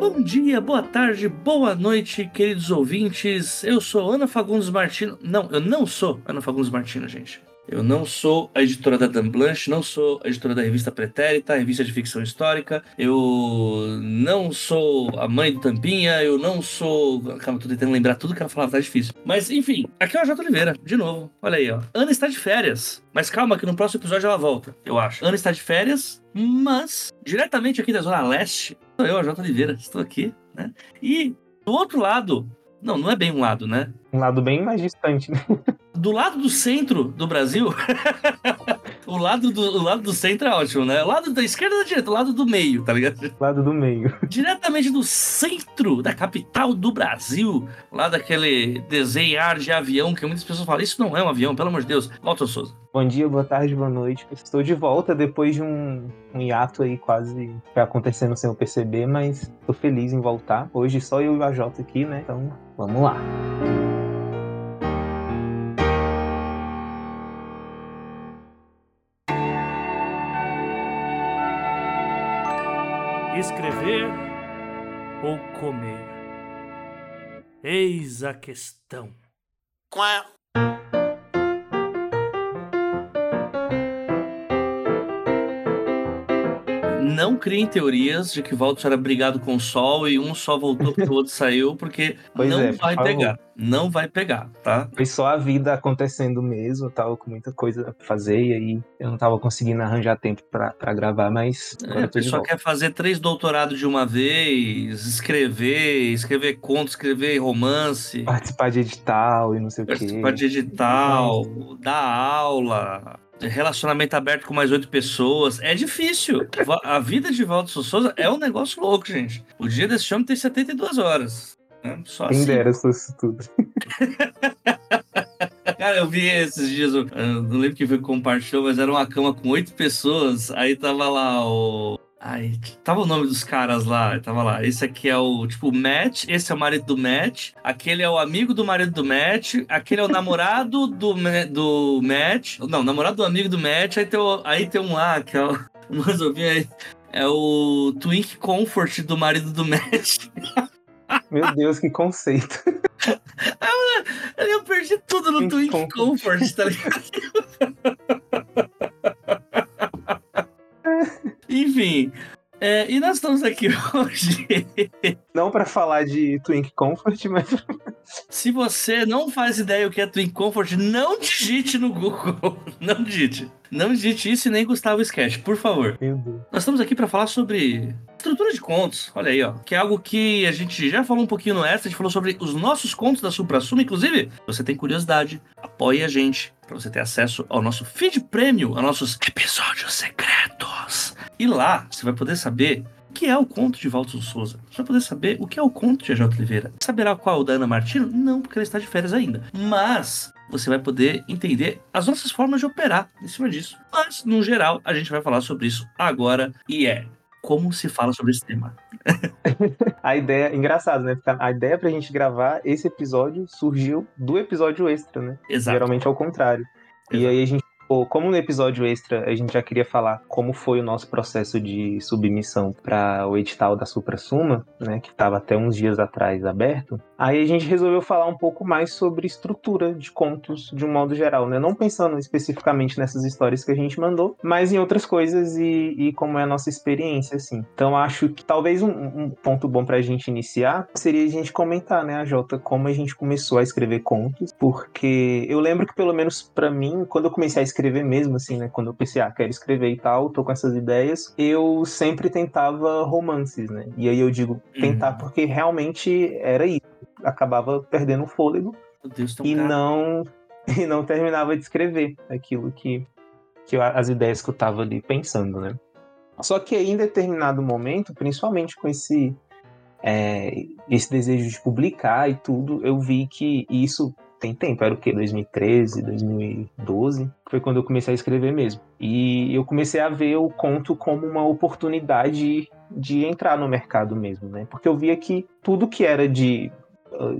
Bom dia, boa tarde, boa noite, queridos ouvintes. Eu sou Ana Fagundes Martino. Não, eu não sou Ana Fagundes Martino, gente. Eu não sou a editora da Dan Blanche, não sou a editora da revista Pretérita, revista de ficção histórica. Eu não sou a mãe do Tampinha, eu não sou. Calma, tô tentando lembrar tudo que ela falava, tá difícil. Mas, enfim, aqui é o J. Oliveira, de novo. Olha aí, ó. Ana está de férias. Mas calma, que no próximo episódio ela volta, eu acho. Ana está de férias, mas diretamente aqui da Zona Leste, sou eu, a J. Oliveira. Estou aqui, né? E do outro lado, não, não é bem um lado, né? Um lado bem mais distante, né? Do lado do centro do Brasil, o, lado do, o lado do centro é ótimo, né? O lado da esquerda da direita, o lado do meio, tá ligado? Lado do meio. Diretamente do centro da capital do Brasil, lá daquele desenhar de avião que muitas pessoas falam, isso não é um avião, pelo amor de Deus. Walter Souza. Bom dia, boa tarde, boa noite. Estou de volta depois de um, um hiato aí quase acontecendo sem eu perceber, mas tô feliz em voltar. Hoje só eu e o AJ aqui, né? Então, vamos lá. Escrever ou comer? Eis a questão. Não criem teorias de que Valdos era brigado com o sol e um só voltou porque o outro saiu, porque Pois não é, por vai favor. pegar. Não vai pegar, tá? Foi só a vida acontecendo mesmo, eu tava com muita coisa pra fazer e aí eu não tava conseguindo arranjar tempo pra gravar, mas É, a pessoa quer fazer três doutorados de uma vez, escrever, escrever contos, escrever romance, Participar de edital e não sei o quê. participar de edital, dar aula, relacionamento aberto com mais oito pessoas. É difícil. A vida de Valdo Souza é um negócio louco, gente. O dia desse homem tem 72 horas. né? Só Quem assim. dera se fosse tudo. Cara, eu vi esses dias, eu não lembro quem foi que compartilhou, mas era uma cama com oito pessoas. Aí tava lá o. Ai, tava o nome dos caras lá, tava lá. Esse aqui é o, tipo, Matt, esse é o marido do Matt, aquele é o amigo do marido do Matt, aquele é o namorado do, do Matt, não, namorado do amigo do Matt, aí tem, o- aí tem um lá, que é o, mas eu vi aí, é o Twink Comfort do marido do Matt. Meu Deus, que conceito. Eu perdi tudo no Twink Twink Comfort. Comfort, tá ligado? Enfim, é, e nós estamos aqui hoje. Não pra falar de Twink Comfort, mas Se você não faz ideia o que é Twink Comfort, não digite no Google. Não digite. Não digite isso e nem Gustavo Sketch, por favor. Nós estamos aqui para falar sobre estrutura de contos. Olha aí, ó. Que é algo que a gente já falou um pouquinho no extra. A gente falou sobre os nossos contos da Supra Suma. Inclusive, se você tem curiosidade, apoie a gente para você ter acesso ao nosso feed prêmio, a nossos episódios secretos. E lá você vai poder saber o que é o conto de Walter Souza. Você vai poder saber o que é o conto de AJ Oliveira. Saberá qual é o da Ana Martino? Não, porque ela está de férias ainda. Mas você vai poder entender as nossas formas de operar em cima disso. Mas, no geral, a gente vai falar sobre isso agora e é como se fala sobre esse tema. A ideia, engraçado, né? A ideia pra gente gravar esse episódio surgiu do episódio extra, né? Exato. Geralmente é o contrário. E Exato. aí a gente, pô, como no episódio extra a gente já queria falar como foi o nosso processo de submissão para o edital da Supra Suma, né, que estava até uns dias atrás aberto, aí a gente resolveu falar um pouco mais sobre estrutura de contos de um modo geral, né? Não pensando especificamente nessas histórias que a gente mandou, mas em outras coisas e, e como é a nossa experiência, assim. Então acho que talvez um, um ponto bom pra gente iniciar seria a gente comentar, né, a Jota, como a gente começou a escrever contos, porque eu lembro que pelo menos pra mim, quando eu comecei a escrever mesmo, assim, né, quando eu pensei, ah, quero escrever e tal, tô com essas ideias, eu sempre tentava romances, né, e aí eu digo tentar Uhum. porque realmente era isso, acabava perdendo o fôlego Deus, e cara- não e não terminava de escrever aquilo que, que eu- as ideias que eu tava ali pensando, né? Só que aí, em determinado momento, principalmente com esse é, esse desejo de publicar e tudo, eu vi que isso tem tempo, era o quê? 2013, 2012, foi quando eu comecei a escrever mesmo. E eu comecei a ver o conto como uma oportunidade de entrar no mercado mesmo, né? Porque eu via que tudo que era de uh,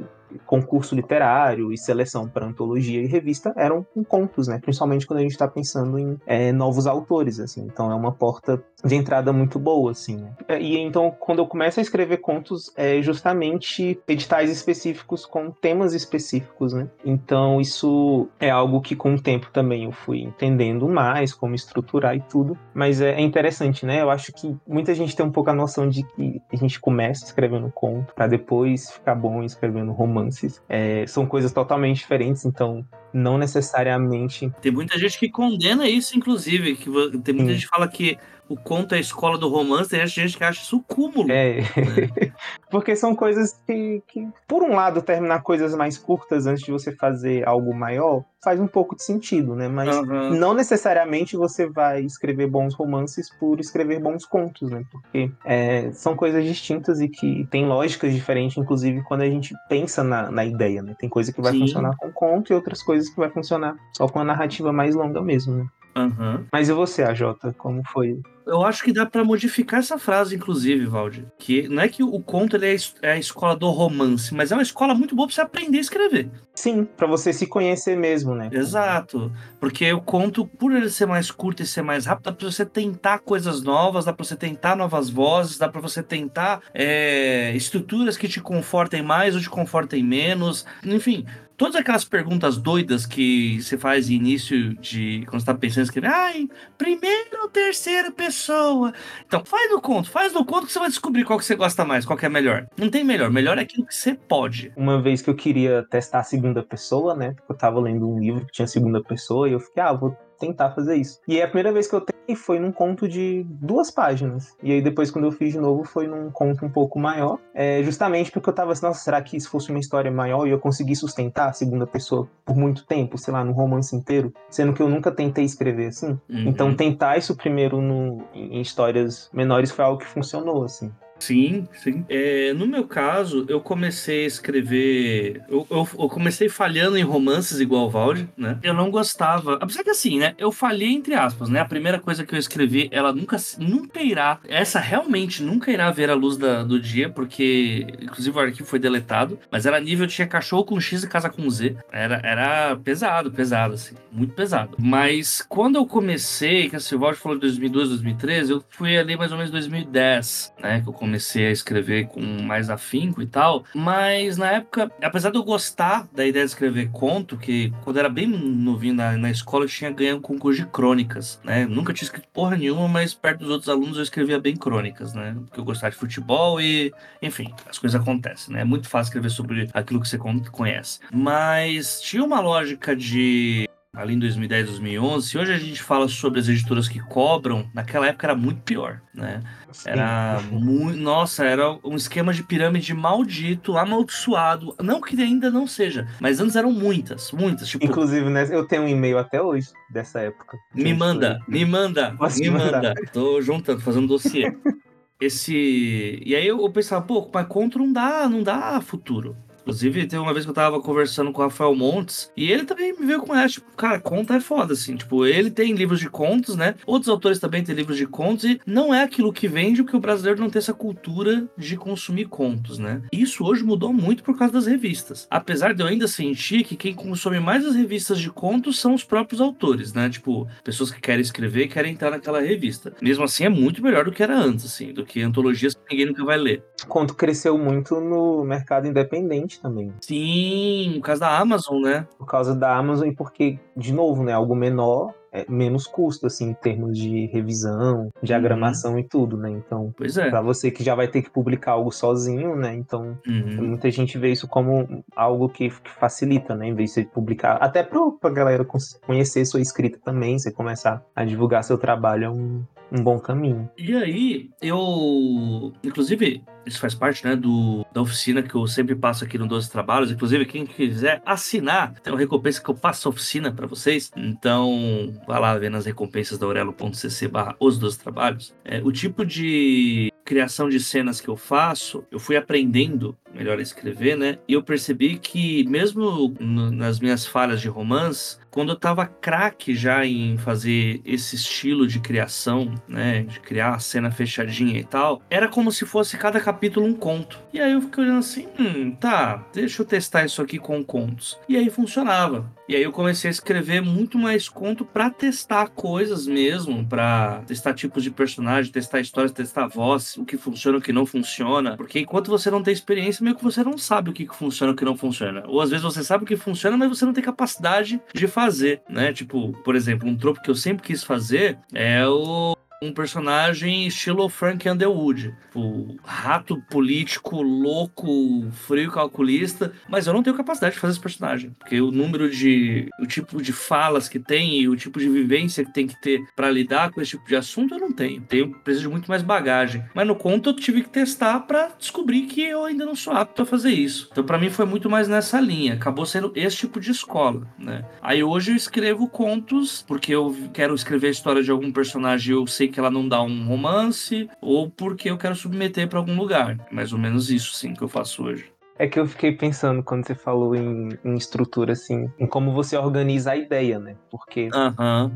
concurso literário e seleção para antologia e revista eram contos, né? Principalmente quando a gente está pensando em é, novos autores, assim. Então é uma porta de entrada muito boa, assim. Né? E então quando eu começo a escrever contos é justamente editais específicos com temas específicos, né? Então isso é algo que com o tempo também eu fui entendendo mais como estruturar e tudo. Mas é, é interessante, né? Eu acho que muita gente tem um pouco a noção de que a gente começa escrevendo conto para depois ficar bom escrevendo romances. É, são coisas totalmente diferentes, então não necessariamente. Tem muita gente que condena isso, inclusive. Que tem muita Sim. gente que fala que o conto é a escola do romance, tem gente que acha isso cúmulo. É. Né? Porque são coisas que, que, por um lado, terminar coisas mais curtas antes de você fazer algo maior faz um pouco de sentido, né? Mas uhum. não necessariamente você vai escrever bons romances por escrever bons contos, né? Porque é, são coisas distintas e que tem lógicas diferentes, inclusive quando a gente pensa na, na ideia, né? Tem coisa que vai Sim. funcionar com conto e outras coisas que vai funcionar só com a narrativa mais longa mesmo, né? Uhum. Mas e você, AJ? Como foi? Eu acho que dá para modificar essa frase, inclusive, Valdir. Que não é que o conto ele é a escola do romance, mas é uma escola muito boa pra você aprender a escrever. Sim, para você se conhecer mesmo, né? Exato. Porque o conto, por ele ser mais curto e ser mais rápido, dá pra você tentar coisas novas, dá pra você tentar novas vozes, dá pra você tentar é, estruturas que te confortem mais ou te confortem menos. Enfim, todas aquelas perguntas doidas que você faz em início de. Quando você tá pensando em escrever, ai, primeira ou terceira pessoa. Então, faz no conto, faz no conto que você vai descobrir qual que você gosta mais, qual que é melhor. Não tem melhor, melhor é aquilo que você pode. Uma vez que eu queria testar a segunda pessoa, né? Porque eu tava lendo um livro que tinha segunda pessoa, e eu fiquei, ah, vou tentar fazer isso. E a primeira vez que eu tentei foi num conto de duas páginas. E aí depois, quando eu fiz de novo, foi num conto um pouco maior. É, justamente porque eu tava assim, nossa, será que se fosse uma história maior e eu conseguir sustentar a segunda pessoa por muito tempo, sei lá, num romance inteiro, sendo que eu nunca tentei escrever assim. Uhum. Então tentar isso primeiro no, em histórias menores foi algo que funcionou, assim. Sim, sim. É, no meu caso, eu comecei a escrever. Eu, eu, eu, comecei falhando em romances igual o Valde, né? Eu não gostava. Apesar que assim, né? Eu falhei entre aspas, né? A primeira coisa que eu escrevi, ela nunca, nunca irá. Essa realmente nunca irá ver a luz da, do dia, porque, inclusive, o arquivo foi deletado. Mas era nível tinha cachorro com X e casa com Z. Era, era pesado, pesado, assim. Muito pesado. Mas quando eu comecei, que o Valde falou de 2012, 2013, eu fui ali mais ou menos 2010, né? Que eu comecei a escrever com mais afinco e tal. Mas na época, apesar de eu gostar da ideia de escrever conto, que quando eu era bem novinho na, na escola eu tinha ganho um concurso de crônicas, né? Nunca tinha escrito porra nenhuma, mas perto dos outros alunos eu escrevia bem crônicas, né? Porque eu gostava de futebol e, enfim, as coisas acontecem, né? É muito fácil escrever sobre aquilo que você conhece. Mas tinha uma lógica de ali em 2010, 2011, se hoje a gente fala sobre as editoras que cobram, naquela época era muito pior, né? Era muito, nossa, era um esquema de pirâmide maldito, amaldiçoado, não que ainda não seja, mas antes eram muitas, muitas, tipo... Inclusive, né, eu tenho um e-mail até hoje dessa época. Me manda, me manda, Posso me manda. Tô juntando, fazendo dossiê. Esse... E aí eu pensava, pô, mas contra não dá, não dá futuro. Inclusive, teve uma vez que eu tava conversando com o Rafael Montes e ele também me veio com essa, tipo, cara, conta é foda, assim. Tipo, ele tem livros de contos, né? Outros autores também têm livros de contos e não é aquilo que vende porque o brasileiro não tem essa cultura de consumir contos, né? Isso hoje mudou muito por causa das revistas. Apesar de eu ainda sentir que quem consome mais as revistas de contos são os próprios autores, né? Tipo, pessoas que querem escrever e querem entrar naquela revista. Mesmo assim, é muito melhor do que era antes, assim, do que antologias que ninguém nunca vai ler. O conto cresceu muito no mercado independente também. Sim, por causa da Amazon, né? Por causa da Amazon e porque, de novo, né, algo menor é, menos custo, assim, em termos de revisão, diagramação uhum. e tudo, né? Então, pois é. para você que já vai ter que publicar algo sozinho, né? Então, uhum. muita gente vê isso como algo que, que, facilita, né? Em vez de você publicar, até pro, pra galera conhecer sua escrita também, você começar a divulgar seu trabalho é um, um bom caminho. E aí, eu, inclusive, isso faz parte, né, do, da oficina que eu sempre passo aqui no 12 Trabalhos. Inclusive, quem quiser assinar, tem uma recompensa que eu passo a oficina para vocês. Então, vai lá ver nas recompensas da aurelo.cc barra os 12 Trabalhos. É, o tipo de criação de cenas que eu faço, eu fui aprendendo melhor a escrever, né? E eu percebi que, mesmo nas minhas falhas de romance, quando eu tava craque já em fazer esse estilo de criação, né, de criar a cena fechadinha e tal, era como se fosse cada capítulo um conto. E aí eu fiquei olhando assim, hum, tá, deixa eu testar isso aqui com contos. E aí funcionava. E aí eu comecei a escrever muito mais conto para testar coisas mesmo, para testar tipos de personagem, testar histórias, testar voz, o que funciona, o que não funciona. Porque enquanto você não tem experiência, meio que você não sabe o que funciona, o que não funciona. Ou às vezes você sabe o que funciona, mas você não tem capacidade de fazer, né? Tipo, por exemplo, um tropo que eu sempre quis fazer é o um personagem estilo Frank Underwood. O rato político, louco, frio calculista. Mas eu não tenho capacidade de fazer esse personagem. Porque o número de. o tipo de falas que tem e o tipo de vivência que tem que ter para lidar com esse tipo de assunto, eu não tenho. Tenho, preciso de muito mais bagagem. Mas no conto eu tive que testar para descobrir que eu ainda não sou apto a fazer isso. Então para mim foi muito mais nessa linha. Acabou sendo esse tipo de escola, né? Aí hoje eu escrevo contos porque eu quero escrever a história de algum personagem e eu sei que ela não dá um romance ou porque eu quero submeter para algum lugar. Mais ou menos isso, sim, que eu faço hoje. É que eu fiquei pensando quando você falou em, em estrutura, assim, em como você organiza a ideia, né? Porque uhum.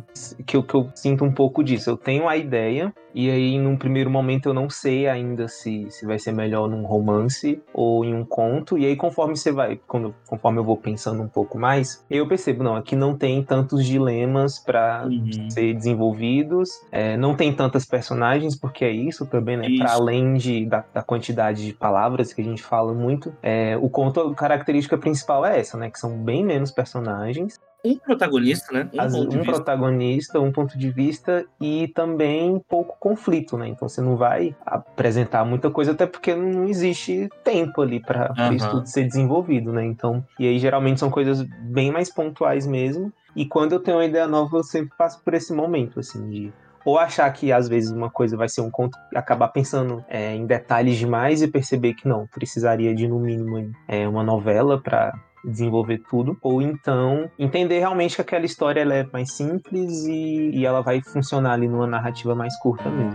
que, que eu sinto um pouco disso. Eu tenho a ideia, e aí, num primeiro momento, eu não sei ainda se, se vai ser melhor num romance ou em um conto. E aí, conforme você vai, quando, conforme eu vou pensando um pouco mais, eu percebo, não, aqui não tem tantos dilemas para uhum. ser desenvolvidos, é, não tem tantas personagens, porque é isso também, né? Para além de, da, da, quantidade de palavras que a gente fala muito, é, o conto, a característica principal é essa, né? Que são bem menos personagens. Um protagonista, né? Um, As, um protagonista, um ponto de vista e também pouco conflito, né? Então você não vai apresentar muita coisa, até porque não existe tempo ali para uhum. isso tudo ser desenvolvido, né? Então, e aí geralmente são coisas bem mais pontuais mesmo. E quando eu tenho uma ideia nova, eu sempre passo por esse momento, assim, de ou achar que às vezes uma coisa vai ser um conto, acabar pensando é, em detalhes demais e perceber que não, precisaria de no mínimo é, uma novela para desenvolver tudo, ou então entender realmente que aquela história ela é mais simples e, e ela vai funcionar ali numa narrativa mais curta mesmo.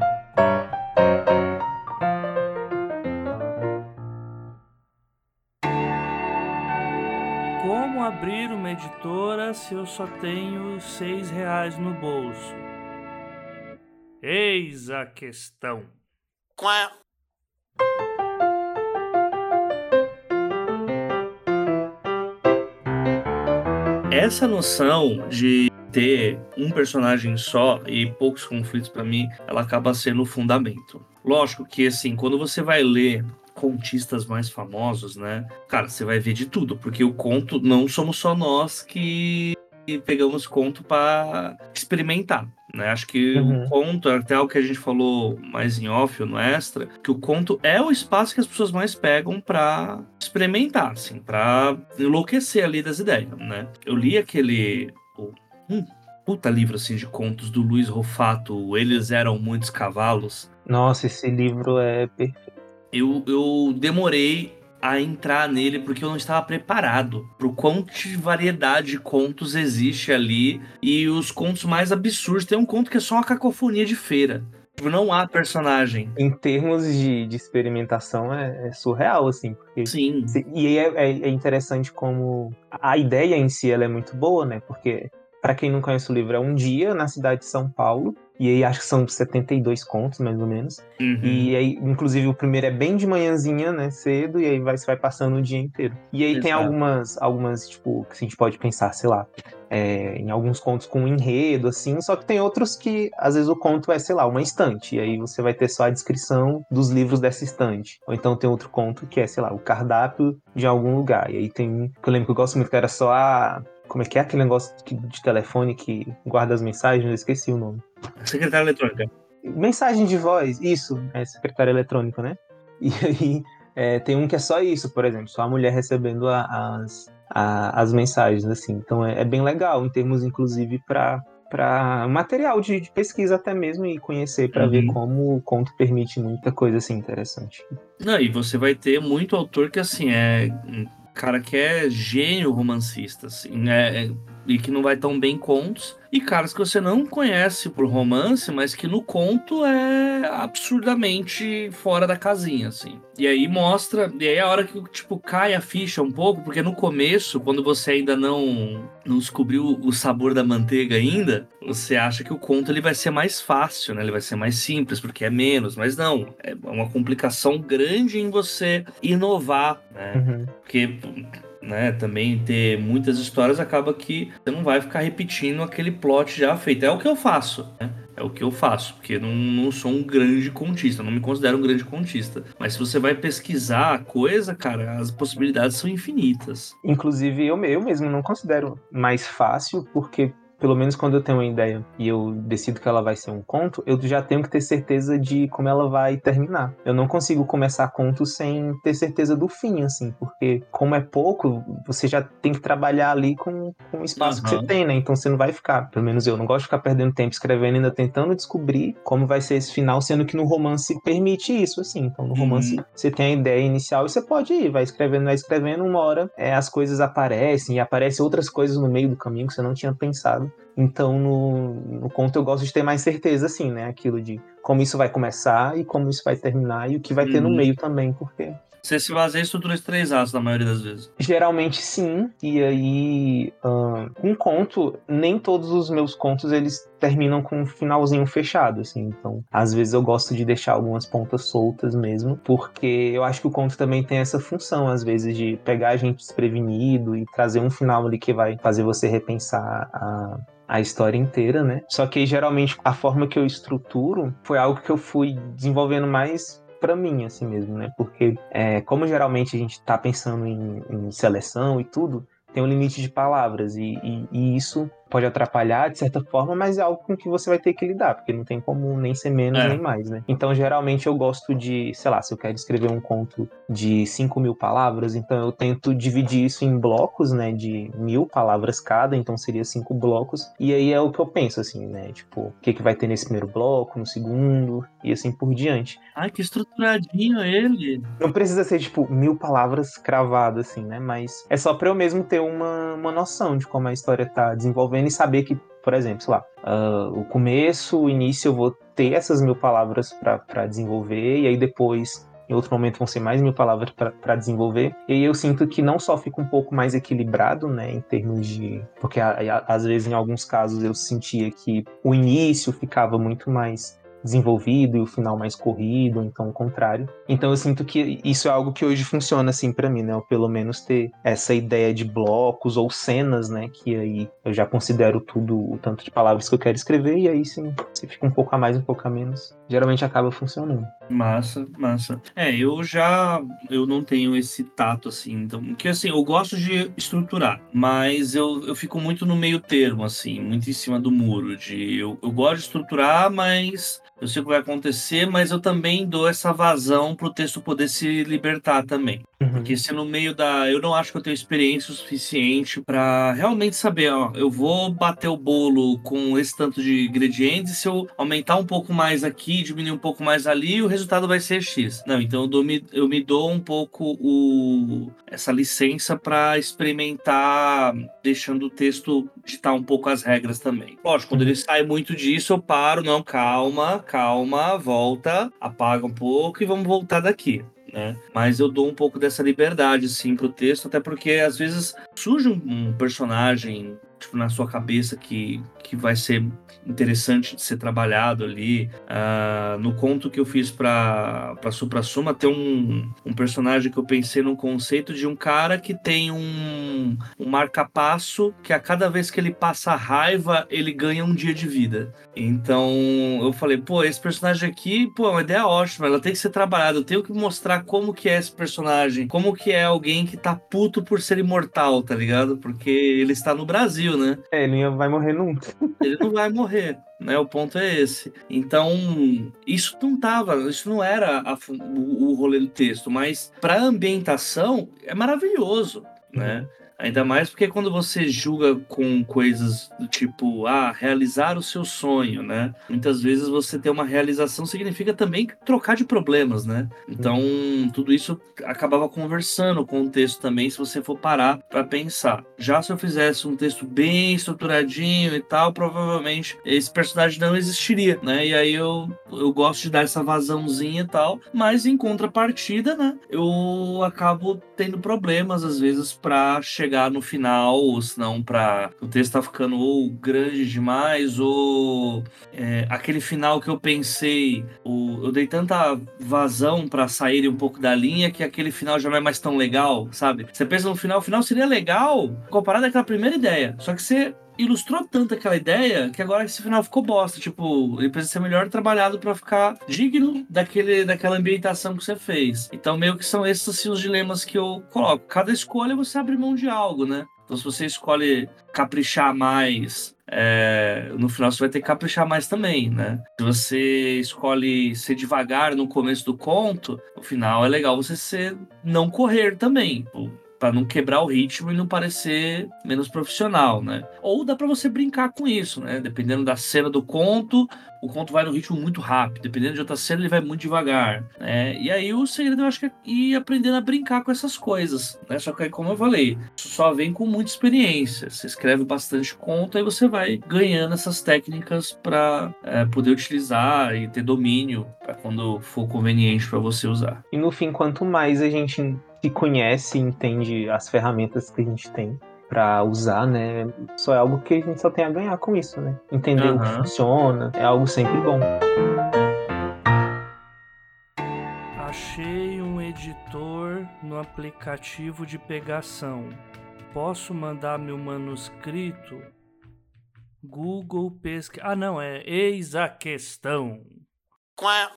Como abrir uma editora se eu só tenho seis reais no bolso? Eis a questão. Quá. Essa noção de ter um personagem só e poucos conflitos para mim, ela acaba sendo o fundamento. Lógico que assim, quando você vai ler contistas mais famosos, né? Cara, você vai ver de tudo, porque o conto não somos só nós que pegamos conto para experimentar. Né? Acho que uhum. o conto, até o que a gente falou mais em off ou no extra, que o conto é o espaço que as pessoas mais pegam para experimentar, assim, para enlouquecer ali das ideias, né? Eu li aquele. Um puta livro assim de contos do Luiz Rofato, Eles Eram Muitos Cavalos. Nossa, esse livro é perfeito. Eu, eu demorei a entrar nele porque eu não estava preparado pro quanto de variedade de contos existe ali e os contos mais absurdos. Tem um conto que é só uma cacofonia de feira. Tipo, não há personagem. Em termos de, de experimentação, é, é, surreal, assim. Porque, Sim. E é, é, é, interessante como a ideia em si ela é muito boa, né? Porque, para quem não conhece o livro, é um dia na cidade de São Paulo e aí acho que são 72 contos, mais ou menos. Uhum. E aí, inclusive, o primeiro é bem de manhãzinha, né? Cedo, e aí vai, você vai passando o dia inteiro. E aí Exato. tem algumas, algumas, tipo, que a gente pode pensar, sei lá, é, em alguns contos com enredo, assim, só que tem outros que, às vezes, o conto é, sei lá, uma estante, e aí você vai ter só a descrição dos livros dessa estante. Ou então tem outro conto que é, sei lá, o cardápio de algum lugar. E aí tem um que eu lembro que eu gosto muito, que era só a. Como é que é aquele negócio de telefone que guarda as mensagens? Eu esqueci o nome. Secretária eletrônica. Mensagem de voz, isso, é secretária eletrônica, né? E aí é, tem um que é só isso, por exemplo, só a mulher recebendo a, as, a, as mensagens, assim. Então é, é, bem legal, em termos, inclusive, para material de, de, pesquisa até mesmo e conhecer para uhum. ver como o conto permite muita coisa assim interessante. Não, e você vai ter muito autor que assim é cara que é gênio romancista, assim, é, é e que não vai tão bem contos, e caras que você não conhece por romance, mas que no conto é absurdamente fora da casinha, assim. E aí mostra, e aí é a hora que tipo cai a ficha um pouco, porque no começo, quando você ainda não não descobriu o sabor da manteiga ainda, você acha que o conto ele vai ser mais fácil, né? Ele vai ser mais simples porque é menos, mas não, é uma complicação grande em você inovar, né? Uhum. Porque né, também ter muitas histórias, acaba que você não vai ficar repetindo aquele plot já feito. É o que eu faço, né? É o que eu faço, porque não, não sou um grande contista, não me considero um grande contista. Mas se você vai pesquisar a coisa, cara, as possibilidades são infinitas. Inclusive, eu, eu mesmo não considero mais fácil, porque pelo menos quando eu tenho uma ideia e eu decido que ela vai ser um conto, eu já tenho que ter certeza de como ela vai terminar. Eu não consigo começar conto sem ter certeza do fim, assim, porque como é pouco, você já tem que trabalhar ali com, com o espaço uhum. que você tem, né? Então você não vai ficar, pelo menos eu, não gosto de ficar perdendo tempo escrevendo, ainda tentando descobrir como vai ser esse final, sendo que no romance permite isso, assim. Então no romance uhum. você tem a ideia inicial e você pode ir, vai escrevendo, vai escrevendo, uma hora é, as coisas aparecem e aparecem outras coisas no meio do caminho que você não tinha pensado. Então, no, no conto, eu gosto de ter mais certeza, assim, né? Aquilo de como isso vai começar e como isso vai terminar e o que vai uhum. ter no uhum. meio também, porque você se baseia em estruturas três atos na maioria das vezes? Geralmente sim. E aí, um conto, nem todos os meus contos eles terminam com um finalzinho fechado, assim. Então, às vezes eu gosto de deixar algumas pontas soltas mesmo, porque eu acho que o conto também tem essa função, às vezes, de pegar a gente desprevenido e trazer um final ali que vai fazer você repensar a a história inteira, né? Só que geralmente a forma que eu estruturo foi algo que eu fui desenvolvendo mais para mim, assim mesmo, né? Porque, é, como geralmente a gente está pensando em, em, seleção e tudo, tem um limite de palavras, e, e, e isso pode atrapalhar de certa forma, mas é algo com que você vai ter que lidar, porque não tem como nem ser menos é. nem mais, né? Então, geralmente eu gosto de, sei lá, se eu quero escrever um conto de 5 mil palavras, então eu tento dividir isso em blocos, né, de mil palavras cada, então seria cinco blocos, e aí é o que eu penso, assim, né, tipo, o que, que vai ter nesse primeiro bloco, no segundo, e assim por diante. Ai, que estruturadinho ele! Não precisa ser, tipo, mil palavras cravadas, assim, né, mas é só pra eu mesmo ter uma, uma noção de como a história tá desenvolvendo e saber que, por exemplo, sei lá, uh, o começo, o início eu vou ter essas mil palavras para desenvolver, e aí depois em outro momento vão ser mais mil palavras para desenvolver. E eu sinto que não só fica um pouco mais equilibrado, né, em termos de. Porque a, a, às vezes, em alguns casos, eu sentia que o início ficava muito mais desenvolvido e o final mais corrido, então o contrário. Então eu sinto que isso é algo que hoje funciona assim para mim, né? Ou pelo menos ter essa ideia de blocos ou cenas, né? Que aí eu já considero tudo o tanto de palavras que eu quero escrever e aí sim, se fica um pouco a mais, um pouco a menos, geralmente acaba funcionando. Massa, massa. É, eu já eu não tenho esse tato assim, então, que assim, eu gosto de estruturar, mas eu, eu fico muito no meio termo assim, muito em cima do muro de eu, eu gosto de estruturar, mas eu sei o que vai acontecer, mas eu também dou essa vazão para o texto poder se libertar também. Uhum. Porque se no meio da. Eu não acho que eu tenho experiência o suficiente para realmente saber, ó, eu vou bater o bolo com esse tanto de ingredientes, se eu aumentar um pouco mais aqui, diminuir um pouco mais ali, o resultado vai ser X. Não, então eu, dou, eu me dou um pouco o, essa licença para experimentar, deixando o texto ditar um pouco as regras também. Lógico, quando ele uhum. sai muito disso, eu paro, não, calma, calma, volta, apaga um pouco e vamos voltar daqui. Né? Mas eu dou um pouco dessa liberdade, sim, pro texto, até porque às vezes surge um, personagem tipo, na sua cabeça que, que vai ser interessante de ser trabalhado ali. Uh, no conto que eu fiz para Supra Suma, tem um, um personagem que eu pensei num conceito de um cara que tem um, um marca-passo que a cada vez que ele passa raiva, ele ganha um dia de vida. Então eu falei, pô, esse personagem aqui, pô, é uma ideia ótima, ela tem que ser trabalhada. Eu tenho que mostrar como que é esse personagem, como que é alguém que tá puto por ser imortal, tá ligado? Porque ele está no Brasil né? É, ele não vai morrer nunca. Ele não vai morrer, né? O ponto é esse. Então, isso não tava, isso não era a, o, o rolê do texto, mas para ambientação é maravilhoso, né? Ainda mais porque quando você julga com coisas do tipo, ah, realizar o seu sonho, né? Muitas vezes você ter uma realização significa também trocar de problemas, né? Então, tudo isso acabava conversando com o texto também, se você for parar para pensar. Já se eu fizesse um texto bem estruturadinho e tal, provavelmente esse personagem não existiria, né? E aí eu, eu gosto de dar essa vazãozinha e tal, mas em contrapartida, né? Eu acabo tendo problemas às vezes para chegar no final, ou senão para o texto tá ficando ou grande demais, ou é, aquele final que eu pensei, ou, eu dei tanta vazão para sair um pouco da linha que aquele final já não é mais tão legal, sabe? Você pensa no final, o final seria legal comparado àquela primeira ideia, só que você ilustrou tanto aquela ideia que agora esse final ficou bosta. Tipo, ele precisa ser melhor trabalhado para ficar digno daquele, daquela ambientação que você fez. Então, meio que são esses assim, os dilemas que eu coloco. Cada escolha você abre mão de algo, né? Então, se você escolhe caprichar mais é, no final você vai ter que caprichar mais também, né? Se você escolhe ser devagar no começo do conto, no final é legal você ser não correr também para não quebrar o ritmo e não parecer menos profissional, né? Ou dá para você brincar com isso, né? Dependendo da cena do conto, o conto vai no ritmo muito rápido. Dependendo de outra cena, ele vai muito devagar, né? E aí o segredo eu acho que é ir aprendendo a brincar com essas coisas, né? Só que aí, como eu falei, isso só vem com muita experiência. Você escreve bastante conto e você vai ganhando essas técnicas para é, poder utilizar e ter domínio para quando for conveniente para você usar. E no fim, quanto mais a gente se conhece e entende as ferramentas que a gente tem para usar, né? Só é algo que a gente só tem a ganhar com isso, né? Entender uhum. o que funciona é algo sempre bom. Achei um editor no aplicativo de pegação. Posso mandar meu manuscrito? Google pesquisa. Ah, não, é eis a questão. Quá.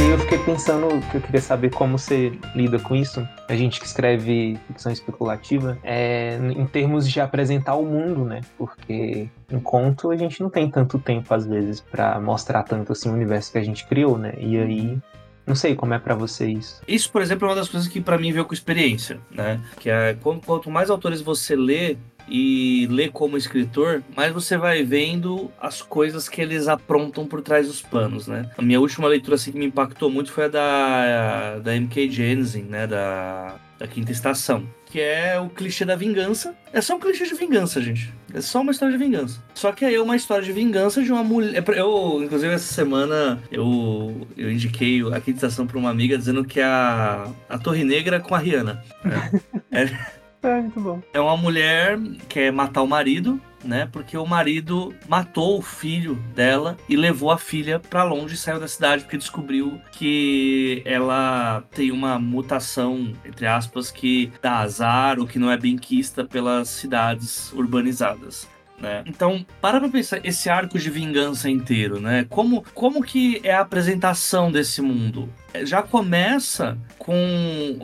Eu fiquei pensando que eu queria saber como você lida com isso. A gente que escreve ficção especulativa, é, em termos de apresentar o mundo, né? Porque em conto a gente não tem tanto tempo às vezes para mostrar tanto assim o universo que a gente criou, né? E aí não sei como é para vocês. Isso, por exemplo, é uma das coisas que para mim veio com experiência, né? Que é quanto mais autores você lê, e lê como escritor, mais você vai vendo as coisas que eles aprontam por trás dos panos, né? A minha última leitura assim que me impactou muito foi a da, da M.K. Jensen, né? Da, da Quinta Estação. Que é o clichê da vingança. É só um clichê de vingança, gente. É só uma história de vingança. Só que aí é uma história de vingança de uma mulher. É eu, inclusive, essa semana eu, eu indiquei a Quinta Estação pra uma amiga dizendo que é a, a Torre Negra com a Rihanna. É. é é, muito bom. É uma mulher que quer matar o marido, né? Porque o marido matou o filho dela e levou a filha para longe e saiu da cidade porque descobriu que ela tem uma mutação, entre aspas, que dá azar ou que não é bem quista pelas cidades urbanizadas. Né? Então, para pra pensar esse arco de vingança inteiro, né? Como, como que é a apresentação desse mundo? Já começa com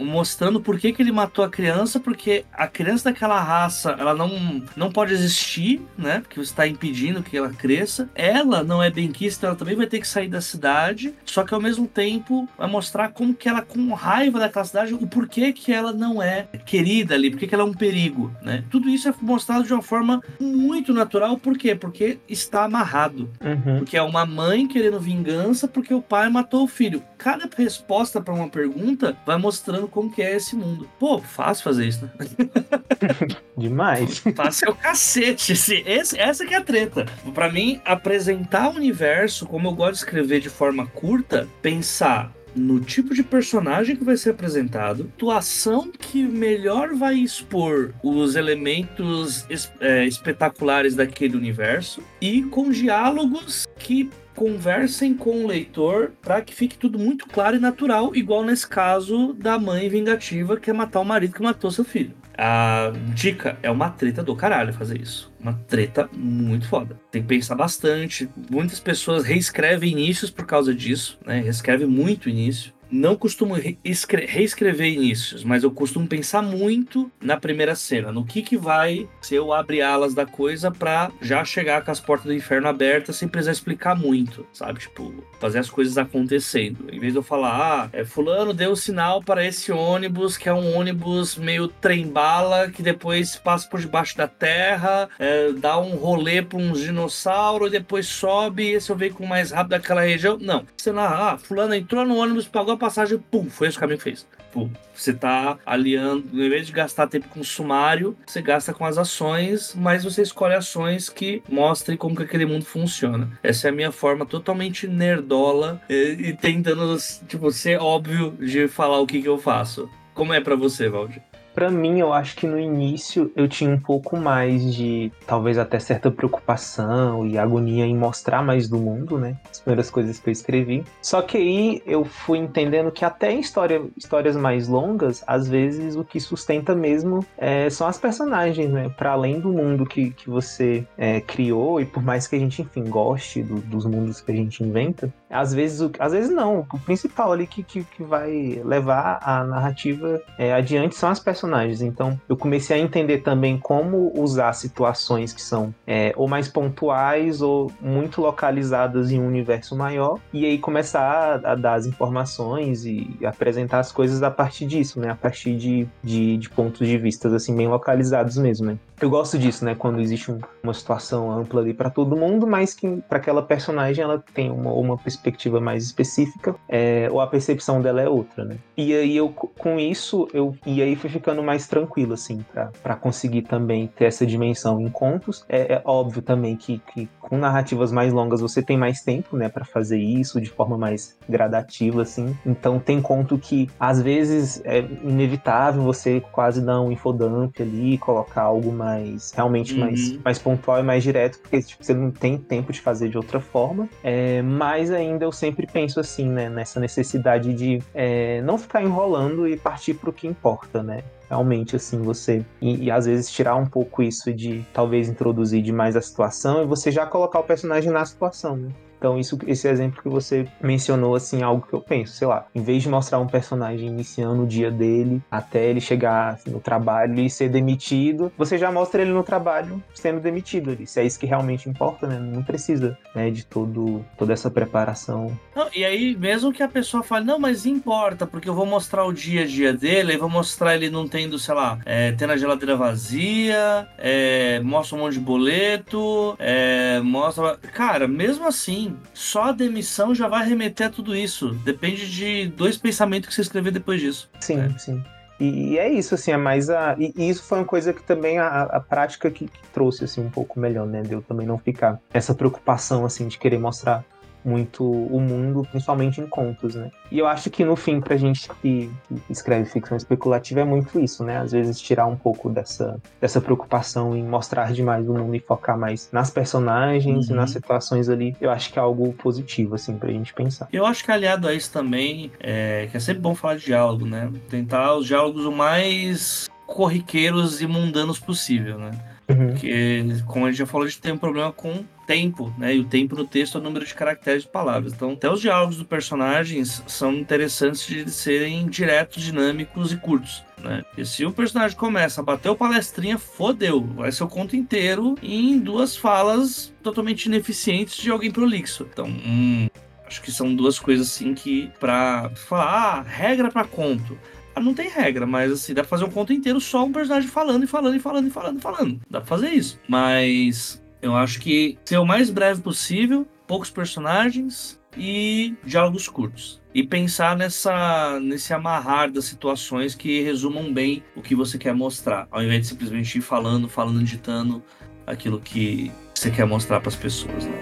mostrando por que, que ele matou a criança, porque a criança daquela raça, ela não, não pode existir, né? Porque você está impedindo que ela cresça. Ela não é benquista, ela também vai ter que sair da cidade, só que ao mesmo tempo vai mostrar como que ela, com raiva daquela cidade, o porquê que ela não é querida ali, porquê que ela é um perigo, né? Tudo isso é mostrado de uma forma muito natural, por quê? Porque está amarrado. Uhum. Porque é uma mãe querendo vingança porque o pai matou o filho. Cada resposta para uma pergunta vai mostrando como que é esse mundo. Pô, fácil fazer isso, né? Demais. Fácil é o cacete. Esse, esse, essa que é a treta. Para mim, apresentar o universo, como eu gosto de escrever de forma curta, pensar no tipo de personagem que vai ser apresentado, atuação que melhor vai expor os elementos é, espetaculares daquele universo e com diálogos que conversem com o leitor para que fique tudo muito claro e natural, igual nesse caso da mãe vingativa que quer matar o marido que matou seu filho. A dica é uma treta do caralho fazer isso. Uma treta muito foda. Tem que pensar bastante. Muitas pessoas reescrevem inícios por causa disso, né? Reescreve muito início. Não costumo reescrever inícios, mas eu costumo pensar muito na primeira cena, no que que vai ser o abre alas da coisa para já chegar com as portas do inferno abertas sem precisar explicar muito, sabe? Tipo, fazer as coisas acontecendo. Em vez de eu falar, ah, é, fulano deu sinal para esse ônibus, que é um ônibus meio trem-bala, que depois passa por debaixo da terra, é, dá um rolê para uns dinossauros, e depois sobe, esse é o veículo mais rápido daquela região. Não. Você ah, fulano entrou no ônibus, pagou passagem, pum, foi esse o caminho que fez. Pum. Você tá aliando, em vez de gastar tempo com sumário, você gasta com as ações, mas você escolhe ações que mostrem como que aquele mundo funciona. Essa é a minha forma totalmente nerdola e, e tentando, tipo, ser óbvio de falar o que, que eu faço. Como é para você, Valdir? Para mim, eu acho que no início eu tinha um pouco mais de, talvez até certa preocupação e agonia em mostrar mais do mundo, né? As primeiras coisas que eu escrevi. Só que aí eu fui entendendo que até em história, histórias mais longas, às vezes o que sustenta mesmo é, são as personagens, né? Para além do mundo que, que você é, criou, e por mais que a gente, enfim, goste do, dos mundos que a gente inventa, às vezes, o, às vezes não. O principal ali que, que, que vai levar a narrativa é, adiante são as personagens personagens. Então, eu comecei a entender também como usar situações que são é, ou mais pontuais ou muito localizadas em um universo maior, e aí começar a, a dar as informações e apresentar as coisas a partir disso, né? A partir de, de, de pontos de vista assim bem localizados mesmo, né? Eu gosto disso, né? Quando existe um, uma situação ampla ali para todo mundo, mas que para aquela personagem ela tem uma, uma perspectiva mais específica, é, ou a percepção dela é outra, né? E aí eu com isso eu e aí foi ficando mais tranquilo assim para conseguir também ter essa dimensão em contos. É, é óbvio também que, que com narrativas mais longas você tem mais tempo, né, para fazer isso de forma mais gradativa assim. Então tem conto que às vezes é inevitável você quase dar um infodump ali, colocar algo mais mais realmente uhum. mais, mais pontual e mais direto, porque tipo, você não tem tempo de fazer de outra forma. É, mas ainda eu sempre penso assim, né, nessa necessidade de é, não ficar enrolando e partir para o que importa, né? Realmente assim você e, e, às vezes tirar um pouco isso de talvez introduzir demais a situação e você já colocar o personagem na situação, né? Então, isso, esse exemplo que você mencionou, assim, é algo que eu penso, sei lá, em vez de mostrar um personagem iniciando o dia dele até ele chegar assim, no trabalho e ser demitido, você já mostra ele no trabalho sendo demitido ali. Se é isso que realmente importa, né? Não precisa né, de todo, toda essa preparação. Não, e aí, mesmo que a pessoa fale, não, mas importa, porque eu vou mostrar o dia a dia dele, aí vou mostrar ele não tendo, sei lá, é, tendo a geladeira vazia, é, mostra um monte de boleto, é, mostra. Cara, mesmo assim, só a demissão já vai remeter a tudo isso. Depende de dois pensamentos que você escrever depois disso. Sim, é. sim. E, e, é isso, assim, é mais a. E, e, isso foi uma coisa que também a, a prática que, que, trouxe, assim, um pouco melhor, né? De eu também não ficar essa preocupação, assim, de querer mostrar muito o mundo, principalmente em contos, né? E eu acho que no fim, pra gente que, escreve ficção especulativa, é muito isso, né? Às vezes tirar um pouco dessa, dessa preocupação em mostrar demais o mundo e focar mais nas personagens uhum. e nas situações ali, eu acho que é algo positivo, assim, pra gente pensar. Eu acho que aliado a isso também, é, que é sempre bom falar de diálogo, né? Tentar os diálogos o mais corriqueiros e mundanos possível, né? Uhum. Porque, como a gente já falou, a gente tem um problema com tempo, né? E o tempo no texto é o número de caracteres de palavras. Então, até os diálogos dos personagens são interessantes de serem diretos, dinâmicos e curtos. Né? E se o personagem começa a bater o palestrinha, fodeu. Vai ser o conto inteiro em duas falas totalmente ineficientes de alguém prolixo. Então, hum, acho que são duas coisas assim que, pra falar, ah, regra para conto não tem regra, mas assim, dá pra fazer um conto inteiro só um personagem falando e falando e falando e falando e falando. Dá pra fazer isso. Mas eu acho que ser o mais breve possível, poucos personagens e diálogos curtos. E pensar nessa, nesse amarrar das situações que resumam bem o que você quer mostrar, ao invés de simplesmente ir falando, falando, ditando aquilo que você quer mostrar para as pessoas. Né?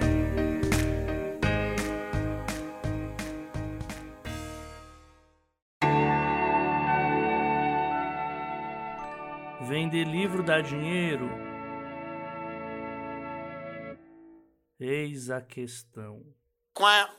Vender livro dá dinheiro? Eis a questão. Quá.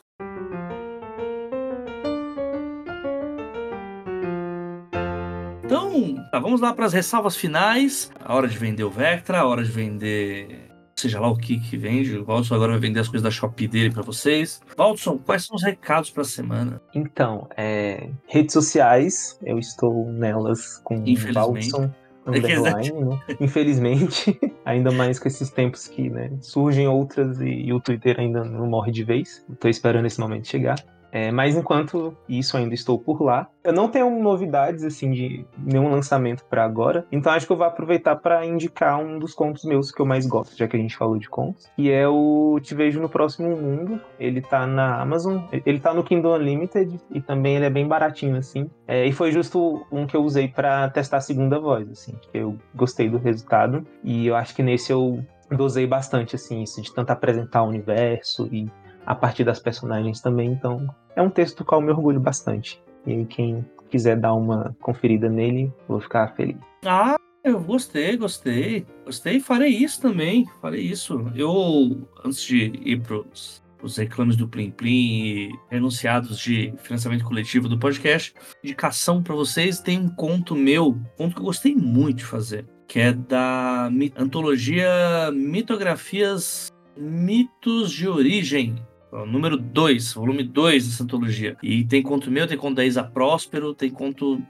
Então, tá, vamos lá para as ressalvas finais. A hora de vender o Vectra, a hora de vender seja lá o que que vende. O Valdson agora vai vender as coisas da Shopee dele para vocês. Valdson, quais são os recados para a semana? Então, é, redes sociais, eu estou nelas com Infelizmente. Valdson underline, né? Infelizmente, ainda mais com esses tempos que né, surgem outras e, e o Twitter ainda não morre de vez. Estou esperando esse momento chegar. É, mas enquanto isso ainda estou por lá, eu não tenho novidades assim de nenhum lançamento para agora, então acho que eu vou aproveitar para indicar um dos contos meus que eu mais gosto, já que a gente falou de contos, e é o Te Vejo no Próximo Mundo. Ele tá na Amazon, ele tá no Kindle Unlimited e também ele é bem baratinho assim. É, e foi justo um que eu usei para testar a segunda voz, assim, que eu gostei do resultado e eu acho que nesse eu dosei bastante assim isso de tanto apresentar o universo e a partir das personagens também. Então, é um texto do qual eu me orgulho bastante. E aí, quem quiser dar uma conferida nele, vou ficar feliz. Ah, eu gostei, gostei. Gostei, farei isso também. Farei isso. Eu, antes de ir pros os reclames do Plim Plim e renunciados de financiamento coletivo do podcast, indicação para vocês, tem um conto meu, um conto que eu gostei muito de fazer, que é da antologia Mitografias Mitos de Origem, número 2, volume 2 dessa antologia. E tem conto meu, tem conto da Isa Próspero, tem conto.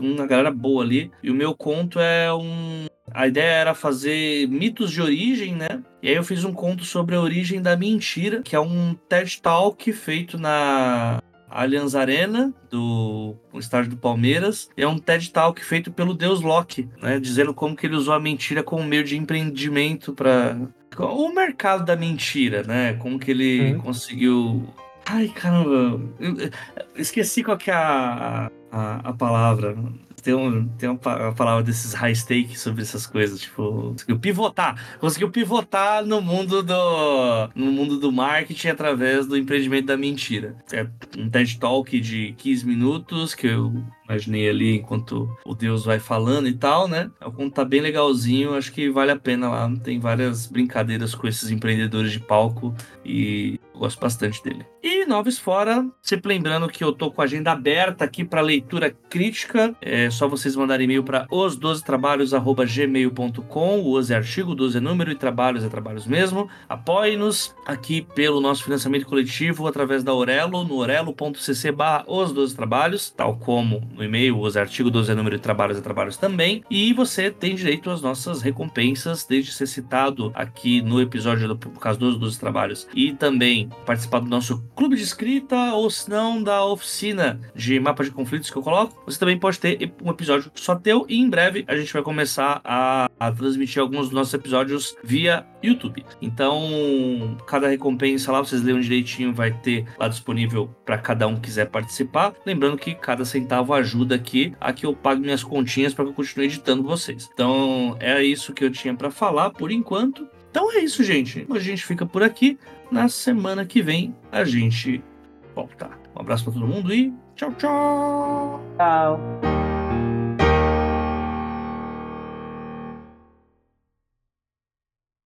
uma galera boa ali. E o meu conto é um. A ideia era fazer mitos de origem, né? E aí eu fiz um conto sobre a origem da mentira, que é um TED Talk feito na Allianz Arena, do estádio do Palmeiras. É um TED Talk feito pelo Deus Locke, né? Dizendo como que ele usou a mentira como meio de empreendimento para o mercado da mentira, né? Como que ele uhum. conseguiu. Ai, caramba, eu esqueci qual que é a, a, a palavra tem, um, tem uma palavra desses high stakes sobre essas coisas, tipo, conseguiu pivotar, conseguiu pivotar no mundo do no mundo do marketing através do empreendimento da mentira. É um TED Talk de 15 minutos que eu imaginei ali enquanto o Deus vai falando e tal, né? É um conto tá bem legalzinho, acho que vale a pena lá. Tem várias brincadeiras com esses empreendedores de palco e gosto bastante dele. E Noves Fora, sempre lembrando que eu tô com a agenda aberta aqui para leitura crítica. É só vocês mandarem e-mail para os12trabalhos@gmail.com. O os é artigo, 12 é número e trabalhos é trabalhos mesmo. Apoie-nos aqui pelo nosso financiamento coletivo através da Orelo, no orelo.cc barra os 12 trabalhos, tal como no e-mail, os artigos 12 é número e trabalhos é trabalhos também. E você tem direito às nossas recompensas, desde ser citado aqui no episódio do caso dos 12 trabalhos e também participar do nosso clube de escrita ou se não da oficina de mapa de conflitos que eu coloco. Você também pode ter um episódio só teu e em breve a gente vai começar a, a transmitir alguns dos nossos episódios via YouTube. Então, cada recompensa lá, vocês leiam direitinho, vai ter lá disponível para cada um que quiser participar. Lembrando que cada centavo ajuda aqui a que eu pague minhas continhas para que eu continue editando vocês. Então, é isso que eu tinha para falar por enquanto. Então é isso, gente. A gente fica por aqui. Na semana que vem a gente volta. Um abraço para todo mundo e tchau, tchau. Tchau.